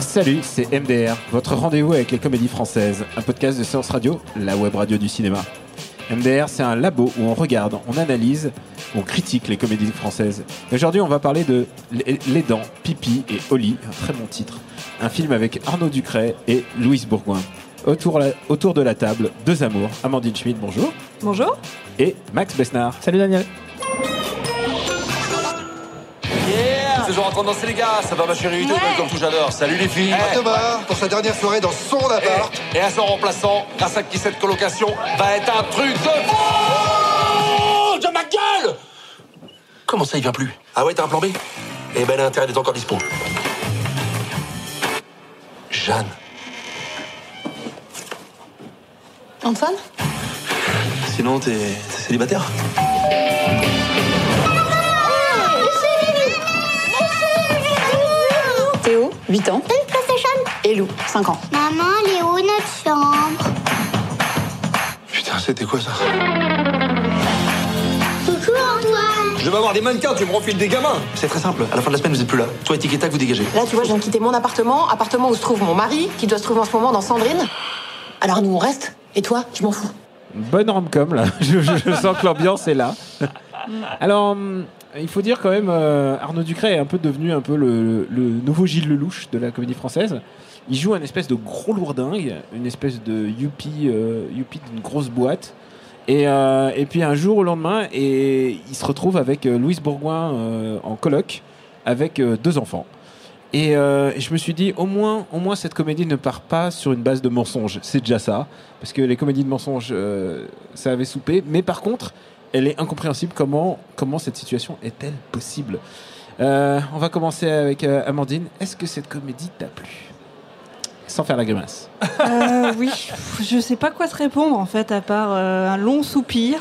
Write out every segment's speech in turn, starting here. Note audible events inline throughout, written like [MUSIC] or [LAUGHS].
Salut, c'est MDR, votre rendez-vous avec les comédies françaises, un podcast de Séance Radio, la web radio du cinéma. MDR, c'est un labo où on regarde, on analyse, on critique les comédies françaises. Et Aujourd'hui, on va parler de Les Les Dents, Pipi et Oli, un très bon titre. Un film avec Arnaud Ducret et Louise Bourgoin. Autour, la- autour de la table, deux amours, Amandine Schmidt, bonjour, Bonjour. et Max Besnard. Salut Daniel. C'est toujours en train de danser les gars, ça va ma chérie, tout comme tout j'adore. Salut les filles. Thomas, pour sa dernière soirée dans son appart. Et, et à son remplaçant, grâce à qui cette colocation va être un truc de Oh de ma gueule Comment ça il vient plus? Ah ouais, t'as un plan B? Eh ben l'intérêt est encore dispo. Jeanne. Antoine? Sinon t'es t'es célibataire? 8 ans. Une PlayStation Et Lou, 5 ans. Maman, elle est où notre chambre? Putain, c'était quoi ça? Coucou Antoine Je vais avoir des mannequins, tu me refiles des gamins C'est très simple, à la fin de la semaine vous êtes plus là. Toi et Tic et Tac, vous dégagez. Là, tu vois, je viens de quitter mon appartement, appartement où se trouve mon mari, qui doit se trouver en ce moment dans Sandrine. Alors nous, on reste. Et toi, je m'en fous. Bonne rom-com là, [LAUGHS] je, je- je sens que l'ambiance est là. Alors, il faut dire quand même, euh, Arnaud Ducret est un peu devenu un peu le, nouveau Gilles Lelouch de la comédie française. Il joue un espèce de gros lourdingue, une espèce de youpi, euh, d'une grosse boîte. Et, euh, et puis un jour au lendemain, et il se retrouve avec Louise Bourgoin en coloc, avec deux enfants. Et, et je me suis dit, au moins, au moins cette comédie ne part pas sur une base de mensonges. C'est déjà ça, parce que les comédies de mensonges, euh, ça avait soupé. Mais par contre, elle est incompréhensible. Comment, comment cette situation est-elle possible? Euh, On va commencer avec euh, Amandine. Est-ce que cette comédie t'a plu? Sans faire la grimace. Euh, oui, je sais pas quoi te répondre en fait, à part un long soupir,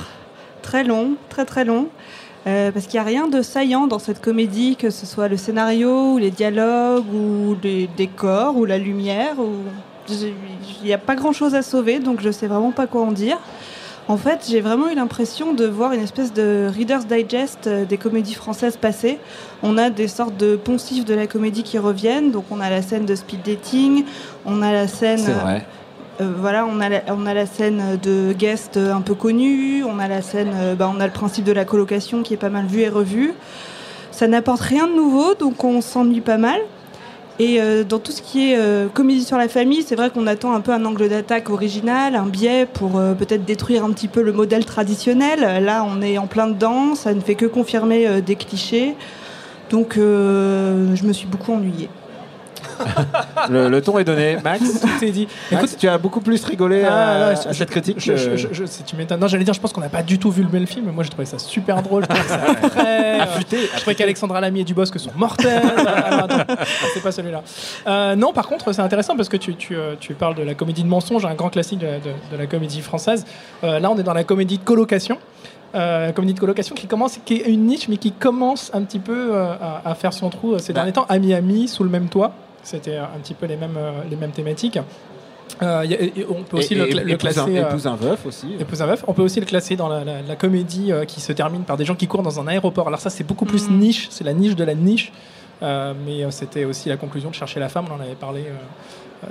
très long, très très long, parce qu'il n'y a rien de saillant dans cette comédie, que ce soit le scénario, ou les dialogues, ou les décors, ou la lumière, ou il n'y a pas grand chose à sauver, donc je sais vraiment pas quoi en dire. En fait, j'ai vraiment eu l'impression de voir une espèce de Reader's Digest euh, des comédies françaises passées. On a des sortes de poncifs de la comédie qui reviennent. Donc, on a la scène de speed dating, on a la scène. C'est vrai. euh, voilà, on a, la, on a la scène de guest euh, un peu connu, on a la scène, euh, bah, on a le principe de la colocation qui est pas mal vu et revu. Ça n'apporte rien de nouveau, donc on s'ennuie pas mal. Et euh, dans tout ce qui est euh, comédie sur la famille, c'est vrai qu'on attend un peu un angle d'attaque original, un biais pour euh, peut-être détruire un petit peu le modèle traditionnel. Là, on est en plein dedans, ça ne fait que confirmer des clichés. Donc, je me suis beaucoup ennuyée. Le, le ton est donné. Max, [LAUGHS] Tout est dit. Max, Écoute, tu as beaucoup plus rigolé Ah, à, non, je- à cette critique. je, si tu m'étonnes. Non, j'allais dire, je pense qu'on n'a pas du tout vu le même film, mais moi j'ai trouvé ça super drôle. Je [LAUGHS] très. euh, affûté, je trouvais qu'Alexandra Lamy et Dubosc sont mortels. [LAUGHS] Ah, c'est pas celui-là. Euh, non, par contre, c'est intéressant parce que tu, tu, euh, tu parles de la comédie de mensonge, un grand classique de, de- de la comédie française. Euh, là, on est dans la comédie de colocation. Euh, comédie de colocation qui commence, qui est une niche, mais qui commence un petit peu euh, à, à faire son trou euh, ces Bah. derniers temps. Ami Ami, sous le même toit, c'était un petit peu les mêmes, euh, les mêmes thématiques. Euh, y a- et on peut aussi et- le, et- cla- le épouse un- classer. euh, épouse un veuf aussi. Épouse un veuf. On peut aussi le classer dans la, la- la comédie euh, qui se termine par des gens qui courent dans un aéroport. Alors ça, c'est beaucoup plus Mm. niche, c'est la niche de la niche. Euh, mais c'était aussi la conclusion de chercher la femme. On en avait parlé euh,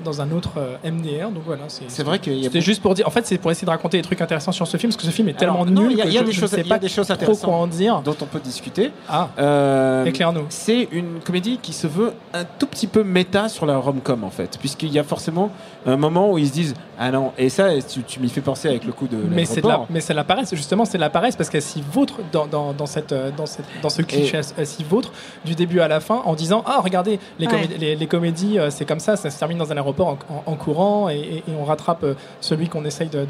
dans un autre euh, MDR. Donc voilà, c'est. Vrai qu'il y a C'était juste pour dire. En fait, c'est pour essayer de raconter des trucs intéressants sur ce film, parce que ce film est tellement Alors, non, nul il y a- que il y a je- des je choses- sais il y a pas des choses trop intéressantes. quoi en dire. dont on peut discuter. Ah, Euh, éclaire-nous. c'est une comédie qui se veut un tout petit peu méta sur la rom-com en fait, puisqu'il y a forcément un moment où ils se disent ah non et ça tu, tu m'y fais penser avec le coup de Mais c'est de la, mais c'est la paresse, justement, c'est la paresse parce qu'elle s'y vautre dans, dans, dans, cette, euh, dans, cette, dans ce cliché, elle, elle s'y vautre du début à la fin en disant Ah, regardez, les, Ouais. comédies, les, les comédies, euh, c'est comme ça, ça se termine dans un en, courant et, on rattrape euh, celui qu'on essaye de,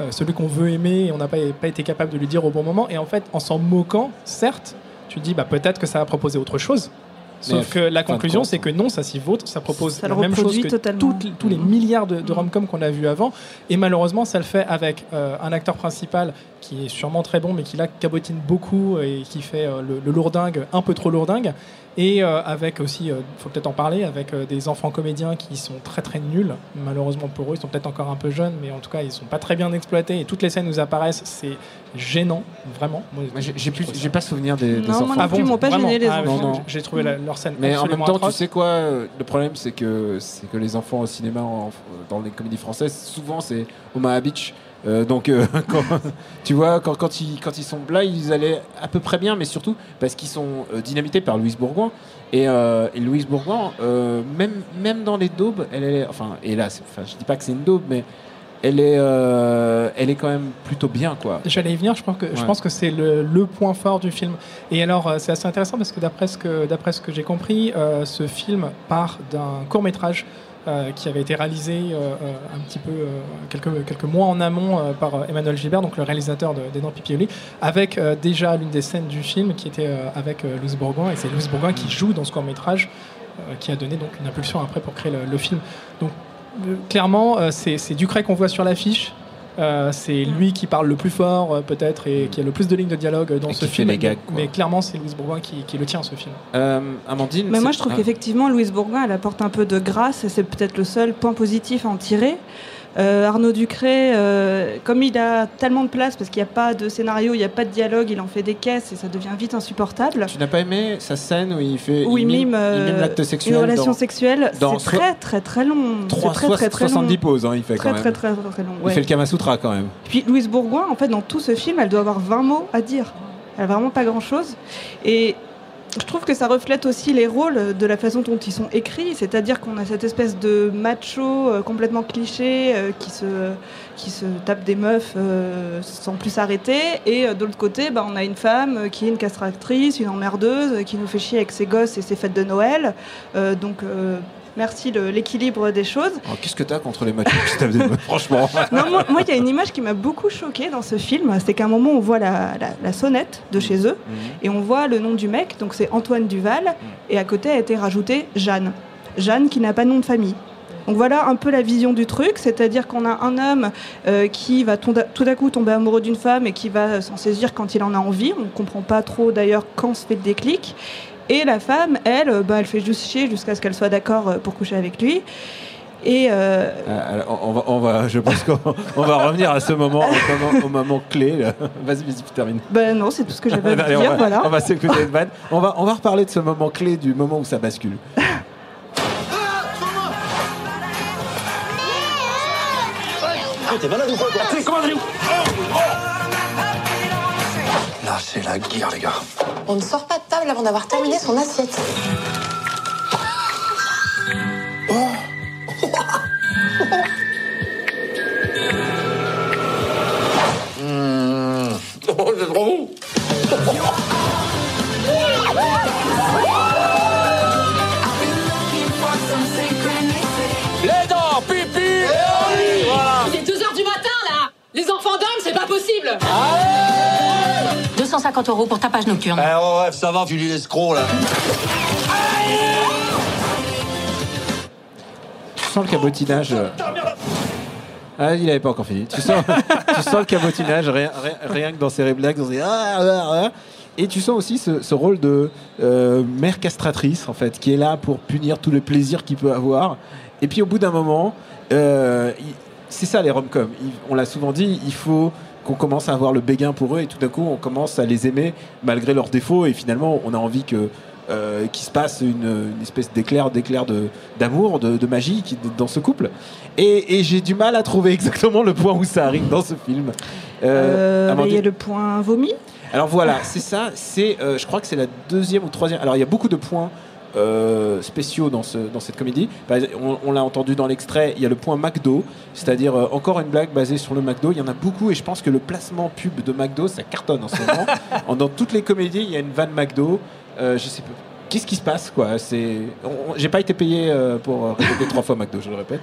euh, celui qu'on veut aimer et on n'a pas, été capable de lui dire au bon moment. Et en fait, en s'en moquant, certes, tu dis bah, peut-être que ça va proposer autre chose. Sauf Mais que la conclusion, c'est que non, ça s'y vaut, ça propose Ça la le même chose que totalement. toutes- tous les Mhm. milliards de, de rom-com qu'on a vu avant. Et malheureusement, ça le fait avec euh, un acteur principal qui est sûrement très bon, mais qui là cabotine beaucoup et qui fait euh, le, le lourdingue, un peu trop lourdingue. Et euh, avec aussi, il faut peut-être en parler, avec euh, des enfants comédiens qui sont très très nuls, malheureusement pour eux. Ils sont peut-être encore un peu jeunes, mais en tout cas, ils sont pas très bien exploités. Et toutes les scènes nous apparaissent, c'est gênant, vraiment. Moi, Moi, j'ai- pas souvenir des, des Non, moi enfants. non Ah plus, bon, ils m'ont pas gêné les Ah, enfants. non, non. J'ai trouvé la- leur scène Mais en même temps, tu sais quoi euh, Le problème, c'est que c'est que les enfants au cinéma, en- dans les comédies françaises, souvent c'est Omaha Beach. Euh, donc, euh, [LAUGHS] quand- tu vois, quand, quand, ils, quand ils sont là, ils allaient à peu près bien, mais surtout parce qu'ils sont euh, dynamités par Louise Bourgoin. Et, euh, et Louise Bourgoin, euh, même, même dans les daubes, elle est. Enfin, et là, enfin, je dis pas que c'est une daube, mais elle est, euh, elle est quand même plutôt bien, quoi. J'allais y venir, je pense que, je pense que c'est le, le point fort du film. Et alors, euh, c'est assez intéressant parce que d'après ce que, d'après ce que j'ai compris, euh, ce film part d'un court métrage euh, qui avait été réalisé euh, un petit peu euh, quelques, quelques mois en amont par Emmanuel Gilbert, donc le réalisateur de- des Dents Pipioli, avec déjà l'une des scènes du film qui était avec Louise Bourgoin. Et c'est Louise Bourgoin qui joue dans ce court métrage qui a donné donc une impulsion après pour créer le, le film. Donc, clairement, euh, c'est Ducret qu'on voit sur l'affiche. Euh, c'est lui qui parle le plus fort, euh, peut-être, et qui a le plus de lignes de dialogue dans Et ce qui fait film. les gags, mais, quoi. mais clairement, c'est Louise Bourgoin qui, qui le tient, ce film. Euh, Amandine Mais moi, je trouve ah. qu'effectivement, Louise Bourgoin, elle apporte un peu de grâce et c'est peut-être le seul point positif à en tirer. Euh, Arnaud Ducré, euh, comme il a tellement de place, parce qu'il n'y a pas de scénario, il n'y a pas de dialogue, il en fait des caisses et ça devient vite insupportable. Tu n'as pas aimé sa scène où il fait Où il mime, il euh, mime l'acte sexuel une relation dans sexuelle, dans c'est très très très long. C'est trois- très très très long. 70 pauses, hein, il fait Très quand très même. très très, très long. Il ouais. fait le Kama Sutra quand même. Puis Louise Bourgoin, en fait, dans tout ce film, elle doit avoir 20 mots à dire. Elle a vraiment pas grand-chose. Et je trouve que ça reflète aussi les rôles de la façon dont ils sont écrits, c'est-à-dire qu'on a cette espèce de macho euh, complètement cliché euh, qui, se, qui se tape des meufs euh, sans plus s'arrêter, et de l'autre côté, bah, on a une femme qui est une castratrice, une emmerdeuse, qui nous fait chier avec ses gosses et ses fêtes de Noël. Donc merci l'équilibre des choses. Alors, Qu'est-ce que t'as contre les machos qui se tapent des meufs, [LAUGHS] Franchement? Non, moi, il y a une image qui m'a beaucoup choquée dans ce film. C'est qu'à un moment, on voit la, la- la sonnette de chez eux et on voit le nom du mec. Donc, c'est Antoine Duval. Et à côté a été rajouté Jeanne. Jeanne qui n'a pas de nom de famille. Donc voilà un peu la vision du truc, c'est-à-dire qu'on a un homme euh, qui va tout d'un coup tomber amoureux d'une femme et qui va s'en saisir quand il en a envie. On ne comprend pas trop d'ailleurs quand se fait le déclic. Et la femme, elle, euh, bah, elle fait juste chier jusqu'à ce qu'elle soit d'accord euh, pour coucher avec lui. Et euh, alors, on, va, on va, je pense qu'on [LAUGHS] on va revenir à ce moment, au moment, au moment clé. [LAUGHS] Vas-y, vas-y, termine. ben non, c'est tout ce que j'avais à [LAUGHS] Allez, on dire. va, voilà. on va s'écouter une vanne. On va, on va reparler de ce moment clé, du moment où ça bascule. T'es malade ou quoi, c'est la guerre, les gars. On ne sort pas de table avant d'avoir terminé son assiette. 250 euros pour ta page nocturne. Eh, oh, ouais, ça va, tu dis l'escroc, là. Tu sens le cabotinage. euh. Ah, il avait pas encore fini. Tu sens, [LAUGHS] tu sens le cabotinage rien, rien- rien que dans ses réflexes. dans ses ah, ah, ah. Et tu sens aussi ce, ce rôle de euh, mère castratrice, en fait, qui est là pour punir tous les plaisirs qu'il peut avoir. Et puis au bout d'un moment, euh, c'est ça les rom-coms. On l'a souvent dit, il faut qu'on commence à avoir le béguin pour eux et tout d'un coup on commence à les aimer malgré leurs défauts et finalement on a envie que euh, qu'il se passe une, une espèce d'éclair d'éclair de d'amour de, de magie qui, dans ce couple et, et j'ai du mal à trouver exactement le point où ça arrive dans ce film Euh, Euh, il y a le point vomi? alors voilà, c'est ça. C'est, euh, je crois que c'est la deuxième ou troisième. Alors il y a beaucoup de points euh, spéciaux dans, ce, dans cette comédie. Exemple, On, on l'a entendu dans l'extrait. Il y a le point McDo, c'est-à-dire euh, encore une blague basée sur le McDo. Il y en a beaucoup et je pense que le placement pub de McDo, ça cartonne en ce moment. [LAUGHS] En- dans toutes les comédies, il y a une vanne McDo. Euh, je sais pas. Qu'est-ce qui se passe quoi? C'est, j'ai pas été payé euh, pour répéter trois fois McDo, je le répète.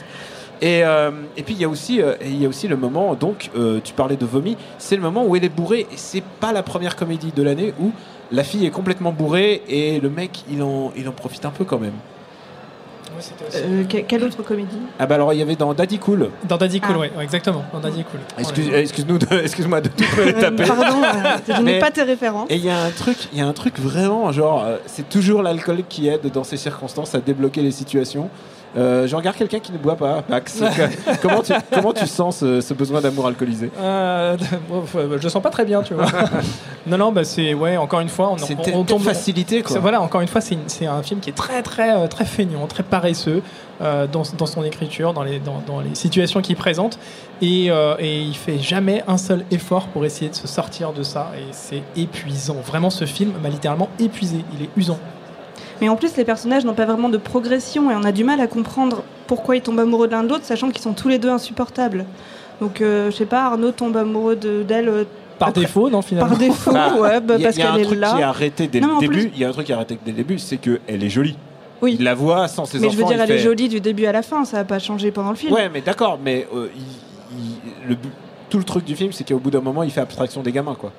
Et, euh, et puis il y a aussi, euh, il y a aussi le moment. Donc, tu parlais de vomi. C'est le moment où elle est bourrée. Et c'est pas la première comédie de l'année où la fille est complètement bourrée et le mec, il en, il en profite un peu quand même. Euh, que- quelle autre comédie? Ah bah alors il y avait dans Daddy Cool. Dans Daddy Cool, Ah. ouais, ouais, exactement. Dans Daddy Cool. Excuse, Ouais. excuse-nous de- [LAUGHS] excuse-moi de tout me taper. Pardon, euh, je n'ai pas tes références. Et il y a un truc, il y a un truc vraiment genre, euh, c'est toujours l'alcool qui aide dans ces circonstances à débloquer les situations. Euh, je regarde quelqu'un qui ne boit pas, Max. [LAUGHS] comment, tu, comment tu sens ce, ce besoin d'amour alcoolisé Euh, [LAUGHS] je le sens pas très bien, tu vois. [LAUGHS] non, non, bah c'est ouais. Encore une fois, on, C'est on, on tombe. facilité, quoi. Voilà, encore une fois, c'est une- c'est un film qui est très, très, euh, très feignant, très paresseux euh, dans, dans son écriture, dans les, dans, dans les situations qu'il présente, et, et il fait jamais un seul effort pour essayer de se sortir de ça, et c'est épuisant. Vraiment, ce film m'a littéralement épuisé. Il est usant. Mais en plus, les personnages n'ont pas vraiment de progression et on a du mal à comprendre pourquoi ils tombent amoureux de l'un de l'autre, sachant qu'ils sont tous les deux insupportables. Donc, euh, je sais pas, Arnaud tombe amoureux de- d'elle euh, Par après- défaut, non, finalement. Par défaut, Bah, [LAUGHS] ouais, bah, a- parce il y a qu'elle un est truc là. qui est arrêté dès Non, le mais en début. plus- Il y a un truc qui est arrêté dès le début, c'est qu'elle est jolie. Oui. Il la voit sans ses Mais enfants. je veux dire, elle est jolie du début à la fin, ça n'a pas changé pendant le film. Ouais, mais d'accord, mais euh, il- il- le but- tout le truc du film, c'est qu'au bout d'un moment, il fait abstraction des gamins, quoi.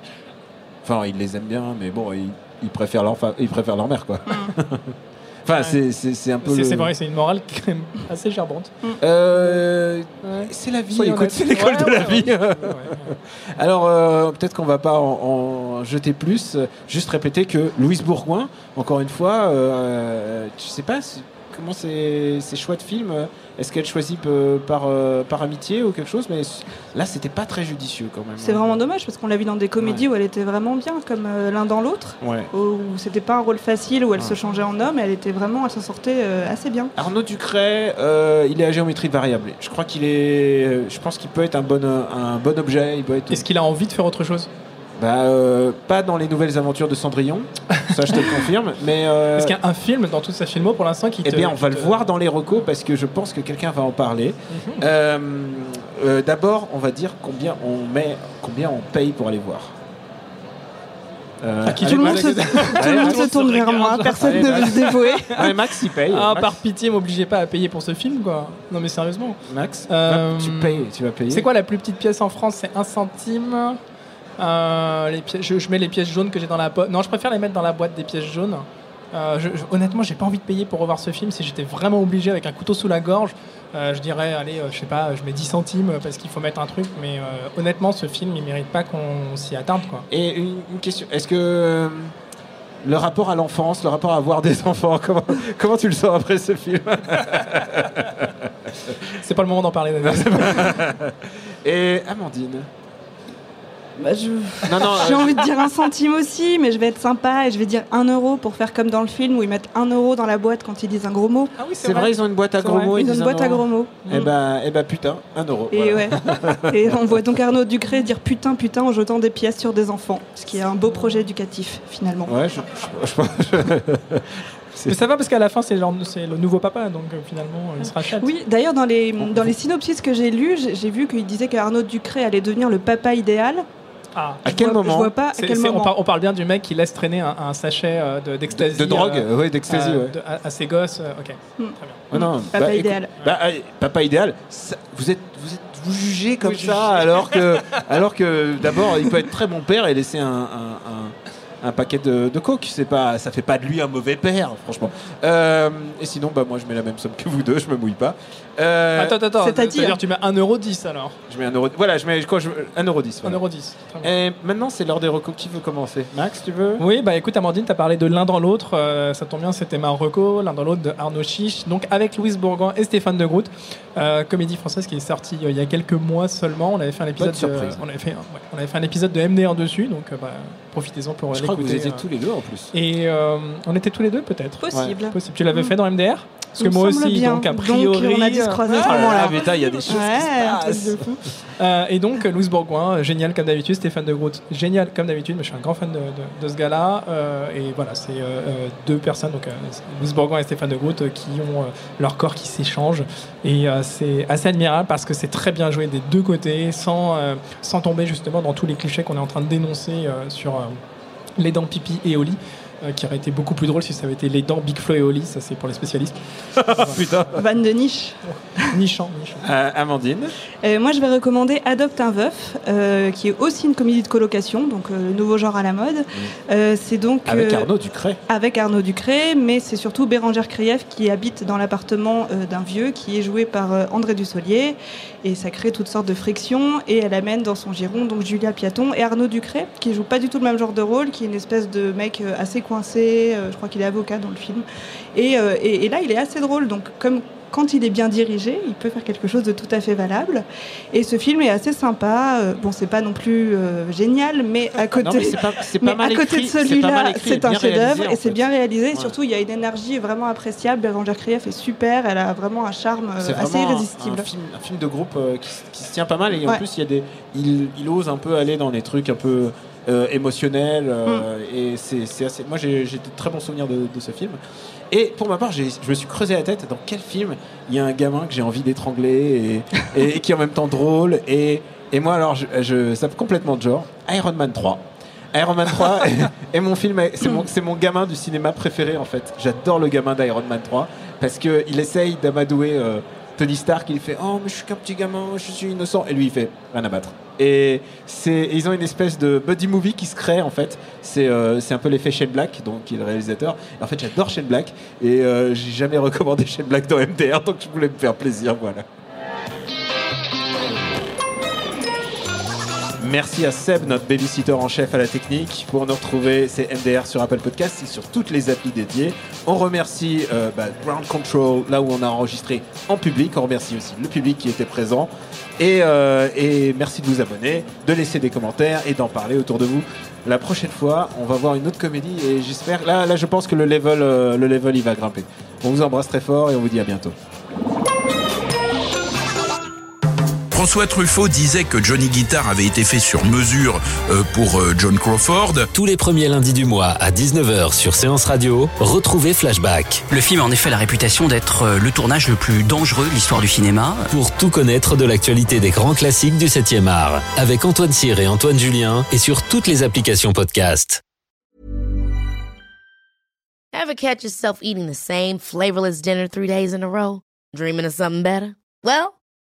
Enfin, il les aime bien, mais bon, il, il préfère leur, fa- il préfère leur mère, quoi. [LAUGHS] enfin, Ouais. c'est- c'est c'est un peu. C'est le- c'est vrai, c'est une morale quand même assez gerbante. Euh, Ouais. c'est la vie, c'est l'école Ouais, de la ouais, vie. ouais, ouais, ouais. [LAUGHS] Alors, euh, peut-être qu'on va pas en, en jeter plus. euh, Juste répéter que Louise Bourgoin, encore une fois, euh, tu sais pas si- comment ces ces choix de films, euh, est-ce qu'elle choisit euh, par, euh, par amitié ou quelque chose Mais là, c'était pas très judicieux quand même. C'est vraiment dommage parce qu'on l'a vu dans des comédies où elle était vraiment bien, comme euh, l'un dans l'autre. Ouais. Où c'était pas un rôle facile, où elle Ouais. se changeait en homme, elle était vraiment, elle s'en sortait euh, assez bien. Arnaud Ducret, euh, il est à géométrie variable. Je crois qu'il est. Je pense qu'il peut être un bon, un bon objet. Il peut être. Est-ce qu'il a envie de faire autre chose? Bah, euh, pas dans les nouvelles aventures de Cendrillon. Ça, je te le confirme. [LAUGHS] Mais. euh, Est-ce qu'il y a un film dans toute sa filmo pour l'instant qui Eh te- bien, on va le voir dans les recos parce que je pense que quelqu'un va en parler. Mhm. Euh, euh, D'abord, on va dire combien on met, combien on paye pour aller voir. Euh, allez, Tout le monde Max. se, tout le monde se tourne vers moi, personne Allez, ne veut Max. se dévouer. [LAUGHS] Allez, Max, il paye. Ah, Max, par pitié, m'obligez pas à payer pour ce film, quoi. Non, mais sérieusement. Max, Euh, tu payes, tu vas payer. C'est quoi la plus petite pièce en France? C'est un centime. Euh, les pièces, je, je mets les pièces jaunes que j'ai dans la boîte. Non, je préfère les mettre dans la boîte des pièces jaunes. Euh, je- je- honnêtement, j'ai pas envie de payer pour revoir ce film. Si j'étais vraiment obligé avec un couteau sous la gorge, euh, je dirais, allez, euh, je sais pas, je mets 10 centimes parce qu'il faut mettre un truc. Mais honnêtement, ce film, il mérite pas qu'on s'y attarde, quoi. Et une, une question, est-ce que le rapport à l'enfance, le rapport à avoir des [LAUGHS] enfants, comment, comment tu le sens après ce film? C'est pas le moment d'en parler. [LAUGHS] Et Amandine Bah, je- Non, non, [LAUGHS] J'ai euh, envie de dire un centime aussi, mais je vais être sympa et je vais dire un euro pour faire comme dans le film où ils mettent un euro dans la boîte quand ils disent un gros mot. Ah oui, c'est vrai, ils ont une boîte à gros vrai. mots. Ils ont une un boîte à gros mots. Eh ben, eh ben putain, un euro. Et voilà. ouais. Et on voit donc Arnaud Ducré dire putain putain en jetant des pièces sur des enfants, ce qui est un beau projet éducatif finalement. Ouais, je. [LAUGHS] Mais ça va parce qu'à la fin, c'est le nouveau papa, donc euh, finalement, il se rachète. Oui, d'ailleurs dans les dans les synopsis que j'ai lus, j'ai j'ai vu qu'il disait qu'Arnaud Ducré allait devenir le papa idéal. Ah. À quel vois- moment Je vois pas à C'est- quel c'est- on, moment. par- on parle bien du mec qui laisse traîner un, un sachet euh, de- d'ecstasy. De drogue, euh, ouais, d'ecstasy, euh, ouais. de- à, à ses gosses. euh, ok. Hmm. Très bien. Oh non, Papa bah, écoute, idéal. bah, allez, papa idéal. ça- vous êtes, vous êtes, vous jugez comme Vous ça, jugez. alors que, [LAUGHS] alors que d'abord, il peut être très bon père et laisser un, un, un- un paquet de, de coke. C'est pas, ça fait pas de lui un mauvais père, franchement. Euh, et sinon, bah moi, je mets la même somme que vous deux. Je me mouille pas. Euh, Attends, attends, attends. c'est-à-dire tu mets 1,10€ alors Je mets un euro. Voilà, je mets quoi je, 1,10€. Voilà. 1,10€. Très bien. Et maintenant, c'est l'heure des recos. Qui veut commencer? Max, tu veux? Oui, bah écoute, Amandine, t'as parlé de l'un dans l'autre. euh, ça tombe bien, c'était ma reco, l'un dans l'autre de Arnaud Chiche. Donc avec Louise Bourgoin et Stéphane de Groot. Euh, comédie française qui est sortie euh, il y a quelques mois seulement. On avait fait un épisode, de, surprise. on avait fait, ouais, on avait fait un épisode de MD1 dessus, donc euh, bah, profitez-en pour Je crois que vous l'écouter, étiez euh. tous les deux en plus. Et euh, on était tous les deux peut-être. Possible. Possible. Tu l'avais Mm. fait dans MDR Parce que moi aussi, bien. donc a Donc, priori. on a dû se croiser à ce Ah, moment-là. Il y a des choses Ouais, qui se passent. Euh, et donc, Louise Bourgoin, génial comme d'habitude, Stéphane de Groot, génial comme d'habitude, mais je suis un grand fan de, de- de ce gars-là. Euh, et voilà, c'est euh, deux personnes, donc Louise Bourgoin et Stéphane de Groot, qui ont leur corps qui s'échange. Et c'est assez admirable parce que c'est très bien joué des deux côtés, sans, sans tomber justement dans tous les clichés qu'on est en train de dénoncer sur les dents pipi et euh, qui aurait été beaucoup plus drôle si ça avait été les dents Big Flo et Oli. Ça, c'est pour les spécialistes. [LAUGHS] Putain. Van de niche. Nichant, nichant. Euh, Amandine. Euh, moi, je vais recommander Adopte un veuf, euh, qui est aussi une comédie de colocation, donc euh, le nouveau genre à la mode. Euh, c'est donc Avec euh, Arnaud Ducret. avec Arnaud Ducré, mais c'est surtout Bérangère Krief qui habite dans l'appartement euh, d'un vieux qui est joué par euh, André Dussolier. Et ça crée toutes sortes de frictions. Et elle amène dans son giron donc Julia Piaton et Arnaud Ducré, qui joue pas du tout le même genre de rôle, qui est une espèce de mec euh, assez coincé. Euh, je crois qu'il est avocat dans le film. Et, euh, et- et là, il est assez drôle. Donc, comme quand il est bien dirigé, il peut faire quelque chose de tout à fait valable. Et ce film est assez sympa. Euh, Bon, c'est pas non plus euh, génial, mais à côté, Non, mais [LAUGHS] pas- mais à côté de celui-là, c'est un chef-d'œuvre et c'est bien réalisé. Ouais. Surtout, il y a une énergie vraiment appréciable. Bérangère Krief est super. Elle a vraiment un charme euh, assez un- irrésistible. Un, film, un film de groupe euh, qui, se tient pas mal et en plus il y a des, il, il ose un peu aller dans des trucs un peu euh, émotionnels euh, Mm. et c'est c'est assez. Moi j'ai j'ai de très bons souvenirs de, de ce film. Et pour ma part, j'ai- je me suis creusé la tête dans quel film il y a un gamin que j'ai envie d'étrangler et, et, qui est en même temps drôle et, et moi alors je, je sape complètement de genre Iron Man 3. Iron Man 3 [LAUGHS] est, mon film, c'est mon, c'est mon gamin du cinéma préféré en fait. J'adore le gamin d'Iron Man 3 parce que il essaye d'amadouer euh, Tony Stark. Il fait Oh, mais je suis qu'un petit gamin, je suis innocent. Et lui, il fait Rien à battre. Et c'est, ils ont une espèce de buddy movie qui se crée en fait. C'est, euh, un peu l'effet Shane Black, donc qui est le réalisateur. Et en fait, j'adore Shane Black et euh, j'ai jamais [LAUGHS] recommandé Shane Black dans MDR, donc je voulais me faire plaisir, voilà. Merci à Seb, notre babysitter en chef à la technique. Pour nous retrouver, c'est MDR sur Apple Podcasts et sur toutes les applis dédiées. On remercie euh, bah, Ground Control, là où on a enregistré en public. On remercie aussi le public qui était présent. Et, euh, et merci de vous abonner, de laisser des commentaires et d'en parler autour de vous. La prochaine fois, on va voir une autre comédie et j'espère. Là, là, je pense que le level, euh, le level, il va grimper. On vous embrasse très fort et on vous dit à bientôt. François Truffaut disait que Johnny Guitar avait été fait sur mesure euh, pour euh, John Crawford. Tous les premiers lundis du mois à 19h sur Séance Radio, retrouvez Flashback. Le film a en effet la réputation d'être euh, le tournage le plus dangereux de l'histoire du cinéma. Pour tout connaître de l'actualité des grands classiques du 7e art, avec Antoine Cyr et Antoine Julien, et sur toutes les applications podcast. Ever catch yourself eating the same flavorless dinner three days in a row? Dreaming of something better? Well,